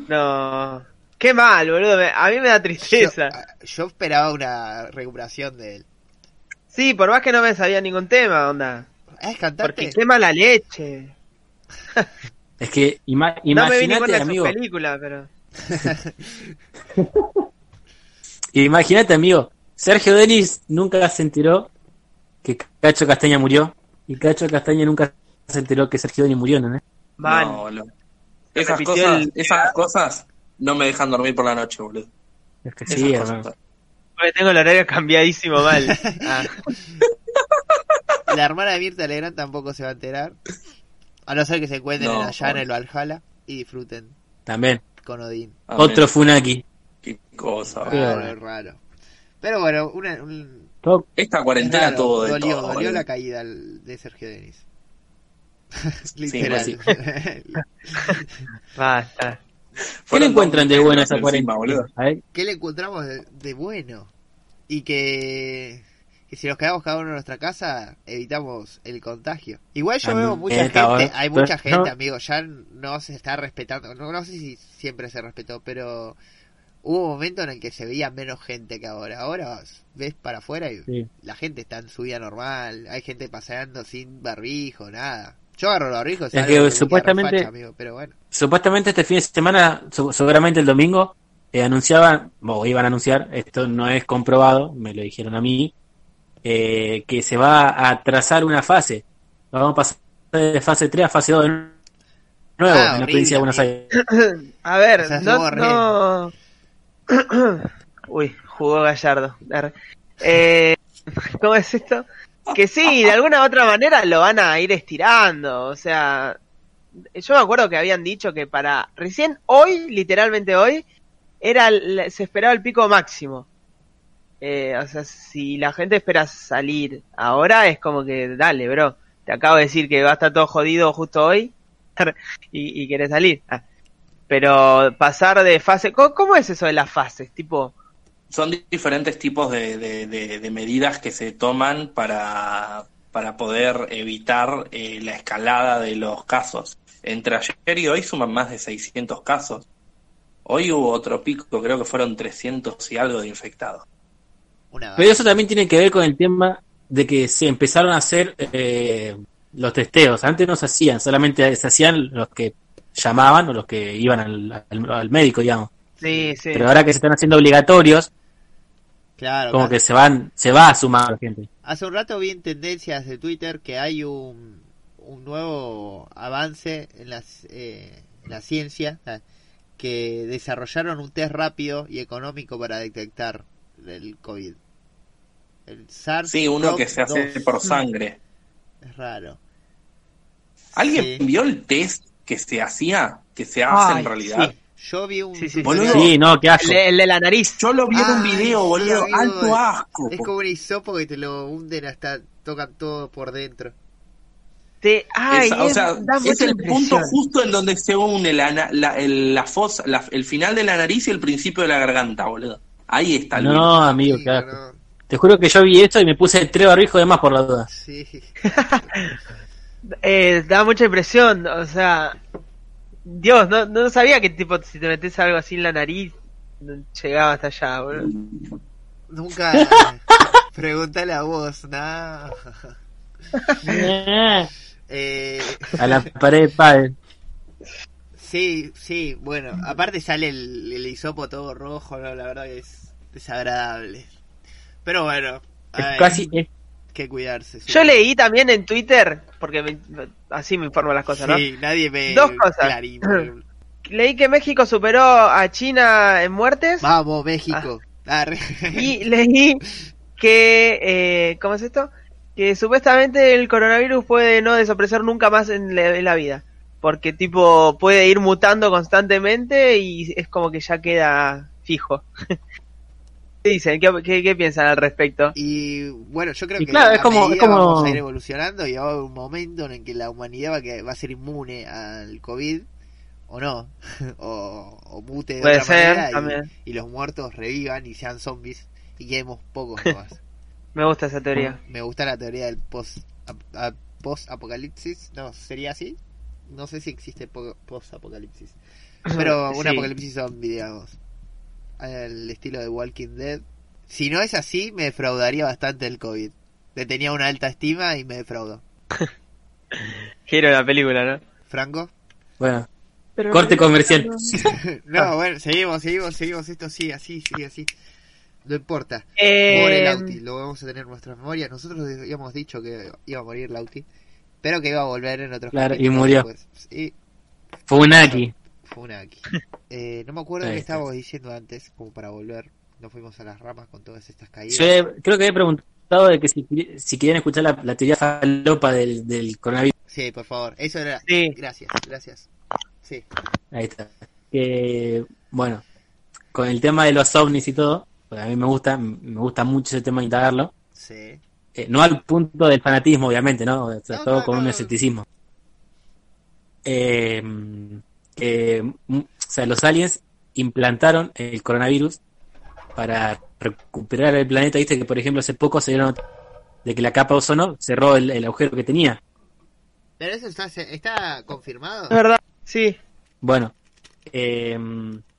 No. Qué mal, boludo. me- A mí me da Yo, tristeza. yo esperaba una recuperación de él. Sí, por más que no me sabía ningún tema, onda. Ah, ¿Es cantante? Porque qué mala leche. Es que ima- No imagínate, sus amigo. películas, pero. Imagínate, amigo. Sergio Denis nunca se enteró que Cacho Castaña murió. Y Cacho Castaña nunca se enteró que Sergio Denis murió, ¿no? Man. No. Esas cosas, el- esas cosas no me dejan dormir por la noche, boludo. Es que Esas sí, cosas. hermano. Porque tengo el horario cambiadísimo mal. Ah. La hermana de Mirta Legrand tampoco se va a enterar. A no ser que se encuentren No, allá en el Valhalla y disfruten También. con Odín. Amén. Otro Funaki. Qué cosa. Qué Raro, raro. Pero bueno, una, un, Esta cuarentena raro, todo de dolió, todo. dolió boludo. la caída de Sergio Denis. pues Literal. sí. Basta. ¿Qué le encuentran de bueno a esa encima, cuarentena? boludo. A ver, ¿Qué le encontramos de, de bueno? Y que, si nos quedamos cada uno en nuestra casa, evitamos el contagio. Igual yo veo mucha gente, hay mucha gente, amigo, ya no se está respetando. No, no sé si siempre se respetó, pero hubo un momento en el que se veía menos gente que ahora. Ahora ves para afuera y sí. la gente está en su vida normal. Hay gente paseando sin barbijo, nada. Yo agarro el barbijo, Es salgo que y me supuestamente- amigo, pero bueno. Supuestamente este fin de semana, seguramente el domingo, eh, anunciaban, o iban a anunciar, esto no es comprobado, me lo dijeron a mí, eh, que se va a trazar una fase. Vamos a pasar de fase 3 a fase 2 de nuevo Ah, en la horrible, provincia de Buenos. Aires. A ver, O sea, no. Uy, jugó Gallardo. Eh, ¿Cómo es esto? Que sí, de alguna u otra manera lo van a ir estirando. O sea, yo me acuerdo que habían dicho que para recién hoy, literalmente hoy, era el- se esperaba el pico máximo. Eh, o sea, si la gente espera salir ahora, es como que dale, bro. Te acabo de decir que va a estar todo jodido justo hoy y, y querés salir. Ah. Pero pasar de fase, ¿cómo, es eso de las fases? Tipo, Son di- diferentes tipos de medidas que se toman para, para poder evitar eh, la escalada de los casos. Entre ayer y hoy suman más de 600 casos. Hoy hubo otro pico, creo que fueron 300 y algo de infectados. Una Pero eso también tiene que ver con el tema de que se empezaron a hacer eh, los testeos. Antes no se hacían, solamente se hacían los que llamaban o los que iban al, al- al médico, digamos. sí, sí. Pero ahora que se están haciendo obligatorios, Claro, como claro. que se van, se va a sumar la gente. Hace un rato vi en tendencias de Twitter que hay un, un nuevo avance en, las, eh, en la ciencia, que desarrollaron un test rápido y económico para detectar el COVID. El SARS. Sí, uno que se hace por sangre. Es raro. ¿Alguien Sí. vio el test que se hacía? Que se hace Ay, en realidad. sí. Yo vi un Sí, sí. Sí, no, qué asco. de, el de la nariz. Yo lo vi en un video, boludo. amigo. Alto asco. Es como un hisopo que te lo hunden hasta tocan todo por dentro. Te, ay, Es- o sea, es el punto justo en donde se une la, la, el, la fosa, la- el final de la nariz y el principio de la garganta, boludo. Ahí está el No, amigo, qué asco. no. Te juro que yo vi esto y me puse tres barbijos de más por la duda. Sí. Eh, da mucha impresión, o sea, Dios, no, no sabía que tipo si te metes algo así en la nariz no llegaba hasta allá, boludo. Nunca pregúntale a vos, nada. Eh, A la pared, padre. sí, sí, bueno, aparte sale el, el hisopo todo rojo, no, la verdad que es desagradable. Pero bueno, Es hay casi, es- que cuidarse. sí. Yo leí también en Twitter, porque me- así me informo las cosas, ¿no? Sí, nadie ve Dos cosas. Clarín. Leí que México superó a China en muertes Vamos, México. Arre. y leí que, eh, ¿cómo es esto? Que supuestamente el coronavirus puede no desaparecer nunca más en la, en la vida. Porque tipo puede ir mutando constantemente y es como que ya queda fijo. ¿Qué dicen? ¿Qué, qué, qué piensan al respecto? Y bueno, yo creo Y que claro, es como- es como- vamos a ir evolucionando y va a haber un momento en el que la humanidad va, que va a ser inmune al COVID o no, o, o mute de Puede otra ser, manera y- también. y, los muertos revivan y sean zombies y quedemos pocos nomás. Me gusta esa teoría. Me gusta la teoría del post post apocalipsis, no, sería así. No sé si existe po- post apocalipsis, pero un Sí. apocalipsis zombie, digamos, al estilo de Walking Dead. Si no es así, me defraudaría bastante el COVID. Le tenía una alta estima y me defraudó. Giro la película, ¿no? Franco. bueno, corte comercial. no, bueno, seguimos, seguimos, seguimos. Esto sigue así, sigue así. No importa. Eh, Muere Lauti, lo vamos a tener en nuestras memorias. Nosotros habíamos dicho que iba a morir Lauti, pero que iba a volver en otros Claro, y murió. después. Y Funaki. Eh, no me acuerdo Ahí qué está. estábamos diciendo antes, como para volver. No fuimos a las ramas con todas estas caídas. Yo he- creo que he preguntado de que si, si querían escuchar la, la teoría falopa del, del coronavirus. Sí, por favor. Eso era. Sí. Gracias, gracias. Sí. Ahí está. Que, bueno, con el tema de los ovnis y todo, porque a mí me gusta, me gusta mucho ese tema de indagarlo. Sí. Eh, no al punto del fanatismo, obviamente, ¿no? O sea, No, todo no, con un no. escepticismo. Eh, que, mm, o sea, los aliens implantaron el coronavirus para recuperar el planeta. Viste que, por ejemplo, hace poco se dieron de que la capa de ozono cerró el, el agujero que tenía. Pero eso está, está confirmado. Es verdad, sí. Bueno, eh,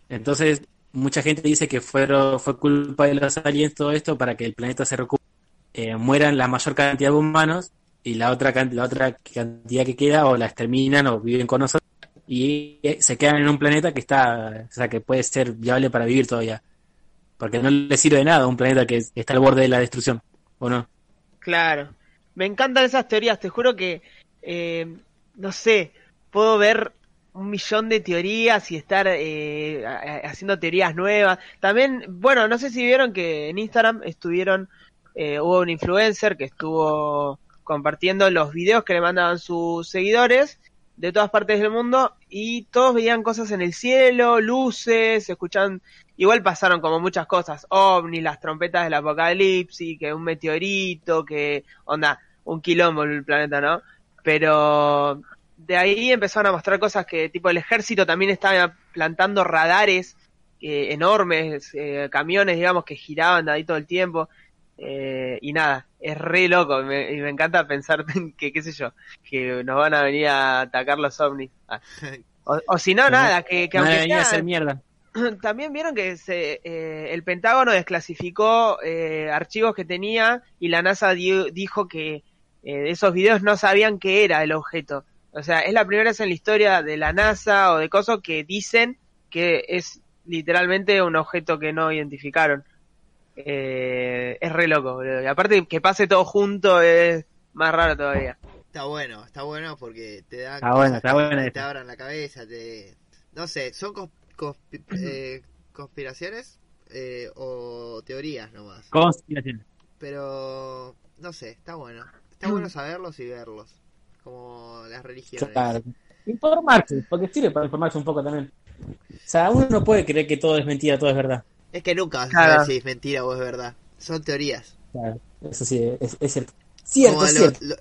entonces mucha gente dice que fueron, fue culpa de los aliens todo esto para que el planeta se recupere, eh, mueran la mayor cantidad de humanos y la otra, la otra cantidad que queda o la exterminan o viven con nosotros y eh, se quedan en un planeta que está, o sea, que puede ser viable para vivir todavía. Porque no le sirve de nada un planeta que está al borde de la destrucción, ¿o no? Claro. Me encantan esas teorías, te juro que, eh, no sé, puedo ver un millón de teorías y estar eh, a- a- haciendo teorías nuevas. También, bueno, no sé si vieron que en Instagram estuvieron, eh, hubo un influencer que estuvo compartiendo los videos que le mandaban sus seguidores de todas partes del mundo y todos veían cosas en el cielo, luces, escuchaban, igual pasaron como muchas cosas, ovnis, las trompetas del apocalipsis, que un meteorito, que onda, un quilombo el planeta, ¿no? Pero de ahí empezaron a mostrar cosas que tipo el ejército también estaba plantando radares eh, enormes, eh, camiones, digamos, que giraban de ahí todo el tiempo. Eh, y nada, es re loco me- y me encanta pensar que, qué sé yo, que nos van a venir a atacar los ovnis. Ah. O, o si no, nada, que, que aunque a hacer mierda. también vieron que se, eh, el Pentágono desclasificó eh, archivos que tenía y la NASA di- dijo que eh, de esos videos no sabían qué era el objeto. O sea, es la primera vez en la historia de la NASA o de cosas que dicen que es literalmente un objeto que no identificaron. Eh, es re loco, boludo. Y aparte que pase todo junto es más raro todavía. Está bueno, está bueno porque te dan Está bueno, está que bueno te abran la cabeza, te no sé, son cons- eh, conspiraciones eh, o teorías nomás. Conspiración. Pero no sé, está bueno. Está bueno saberlos y verlos, como las religiones. Claro. Informarse, porque sirve para informarse un poco también. O sea, uno no puede creer que todo es mentira, todo es verdad. Es que nunca vas a Claro. saber si es mentira o es verdad. Son teorías. Claro, eso sí, es, es cierto. Cierto, Como es lo- cierto. lo-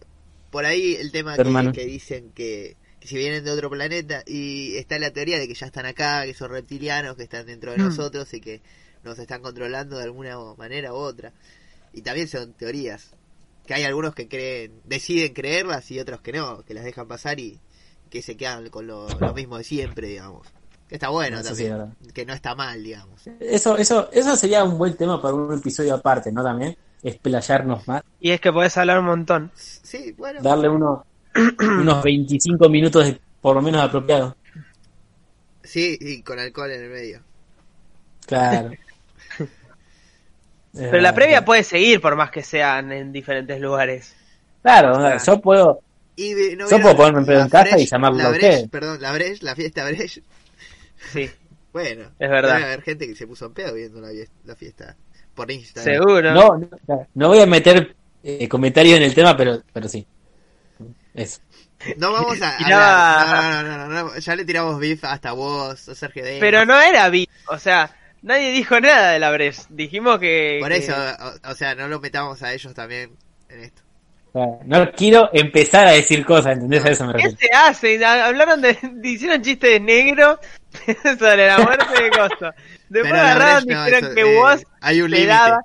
por ahí el tema que, dicen que, que si vienen de otro planeta y está la teoría de que ya están acá, que son reptilianos, que están dentro de Mm. nosotros y que nos están controlando de alguna manera u otra. Y también son teorías. Que hay algunos que creen, deciden creerlas y otros que no, que las dejan pasar y que se quedan con lo, lo mismo de siempre, digamos. Que está bueno Eso también. que no está mal, digamos. Eso, eso, eso sería un buen tema para un episodio aparte, ¿no? También, explayarnos más, Y es que podés hablar un montón. Sí, bueno. darle unos, unos 25 minutos de, por lo menos apropiados. Sí, y con alcohol en el medio. Claro. Pero la previa puede seguir por más que sean en diferentes lugares. Claro, o sea, yo puedo. Y ve- ¿no Yo puedo ponerme en pedo la en casa y llamarlo la a ustedes. Perdón, la Breche, la fiesta Breche. Sí, Bueno, Es verdad. Debe haber gente que se puso en pedo viendo la, fiesta por Instagram. seguro. No, no, no voy a meter eh, comentarios en el tema, pero, pero sí. Eso. No vamos a Tiraba-. No, no, no, no, no, Ya le tiramos beef hasta vos, a Sergio Denis. Pero no era vi, o sea, nadie dijo nada de la Bres. Dijimos que. Por que- eso, o, o sea, no lo metamos a ellos también en esto. No quiero empezar a decir cosas, ¿entendés? A eso me ¿Qué se hace? Ha- Hablaron de. Hicieron chistes de negro sobre la muerte de Costo. Después Pero agarraron no, dijeron eso, que eh, vos hay un le límite. daba.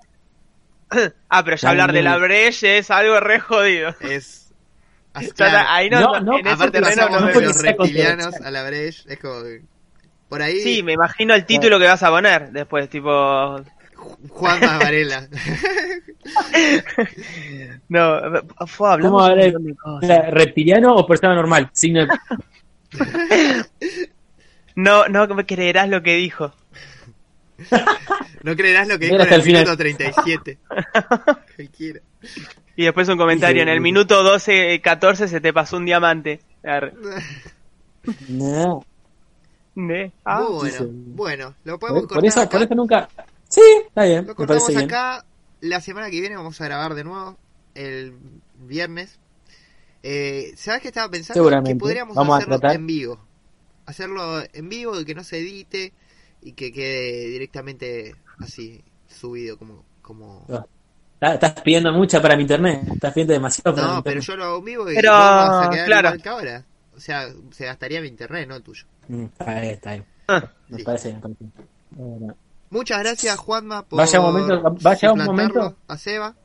Ah, pero ya Hay hablar de la. Breche es algo re jodido. Es. Claro, ahí no, No, no, en ese aparte terreno no me- los reptilianos a la Breche. Es como. Por ahí. Sí, me imagino el título que vas a poner después, tipo. Juan Varela. No, fue hablando ¿Cómo habrá- un montón de cosas. Era ¿Reptiliano o persona normal? Signo No, no me creerás lo que dijo. No creerás lo que dijo en el el final. minuto 37. Cualquiera. Y después un comentario, en el minuto 12, 14 se te pasó un diamante. No. Ah, Muy bueno. sí. Bueno, lo podemos Por, cortar por eso, acá. por eso nunca. Sí, está bien, Lo me cortamos bien. acá. La semana que viene vamos a grabar de nuevo. El viernes. Eh, ¿Sabes qué estaba pensando? Seguramente. Que podríamos Vamos a hacerlo tratar. en vivo. Hacerlo en vivo y que no se edite y que quede directamente así subido como... como... Estás, estás pidiendo mucha para mi internet. Estás pidiendo demasiado para mi No, pero internet. yo lo hago en vivo y Pero, a quedar claro. igual que ahora. O sea, se gastaría mi internet, no el tuyo. Mm, está bien, está bien. Ah. Me Sí. parece, parece. Bueno. Muchas gracias, Juanma, por Vaya un momento, vaya un momento. a Seba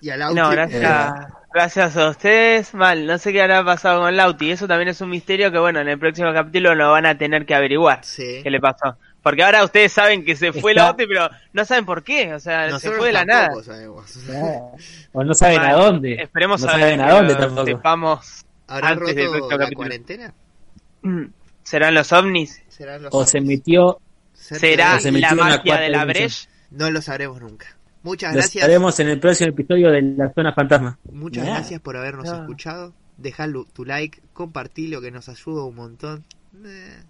y a Lauti. No, gracias, gracias a ustedes. Mal, no sé qué habrá pasado con Lauti. Eso también es un misterio que, bueno, en el próximo capítulo lo van a tener que averiguar. Sí. ¿Qué le pasó? Porque ahora ustedes saben que se fue Está- Lauti, pero no saben por qué. O sea, se Nosotros fue de la nada. sabemos. Claro. O no saben a dónde. Esperemos no a ver saben a dónde tampoco. sepamos. ¿Habrá Antes del roto próximo la capítulo. cuarentena? Mm, ¿Serán los ovnis? ¿Serán los O se metió. ¿Será se la magia de la. Breche? No lo sabremos nunca. Muchas gracias. estaremos en el próximo episodio de la zona fantasma. Muchas gracias por habernos No. escuchado. Dejá tu like, compartilo que nos ayuda un montón. Eh.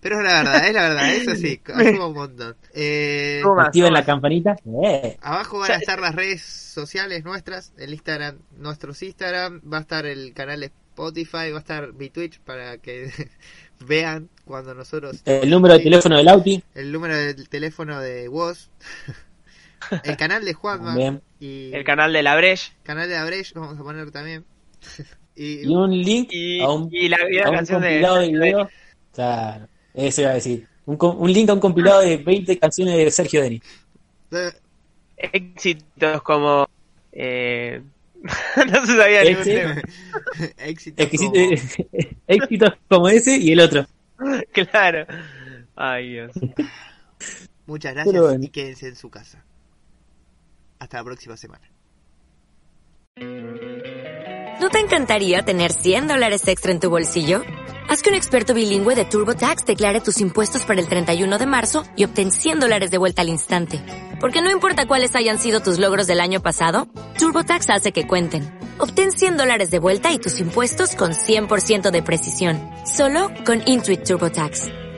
Pero es la verdad, es la verdad, eso sí, ayuda un montón. Eh. Activen la campanita. Eh. abajo van a estar las redes sociales nuestras, el Instagram, nuestros Instagram, va a estar el canal de Spotify, va a estar mi Twitch para que vean cuando nosotros... El número de teléfono del Auti. El número del teléfono de Woz. El canal de Juanma. Y El canal de la Breche. canal de Abrech, vamos a poner también. y, Y un link Y, a un, y la, y la a un canción de... compilado de videos. Claro, eso iba a decir. Un, un link a un compilado de 20 canciones de Sergio Denis. Éxitos como... Eh... no se sabía ningún tema. éxito Exquisito- como- éxitos como ese y el otro. Claro. Ay, Dios. Muchas gracias bueno. y quédense en su casa. Hasta la próxima semana. ¿No te encantaría tener 100 dólares extra en tu bolsillo? Haz que un experto bilingüe de TurboTax declare tus impuestos para el 31 de marzo y obtén 100 dólares de vuelta al instante. Porque no importa cuáles hayan sido tus logros del año pasado, TurboTax hace que cuenten. Obtén 100 dólares de vuelta y tus impuestos con 100% de precisión. Solo con Intuit TurboTax.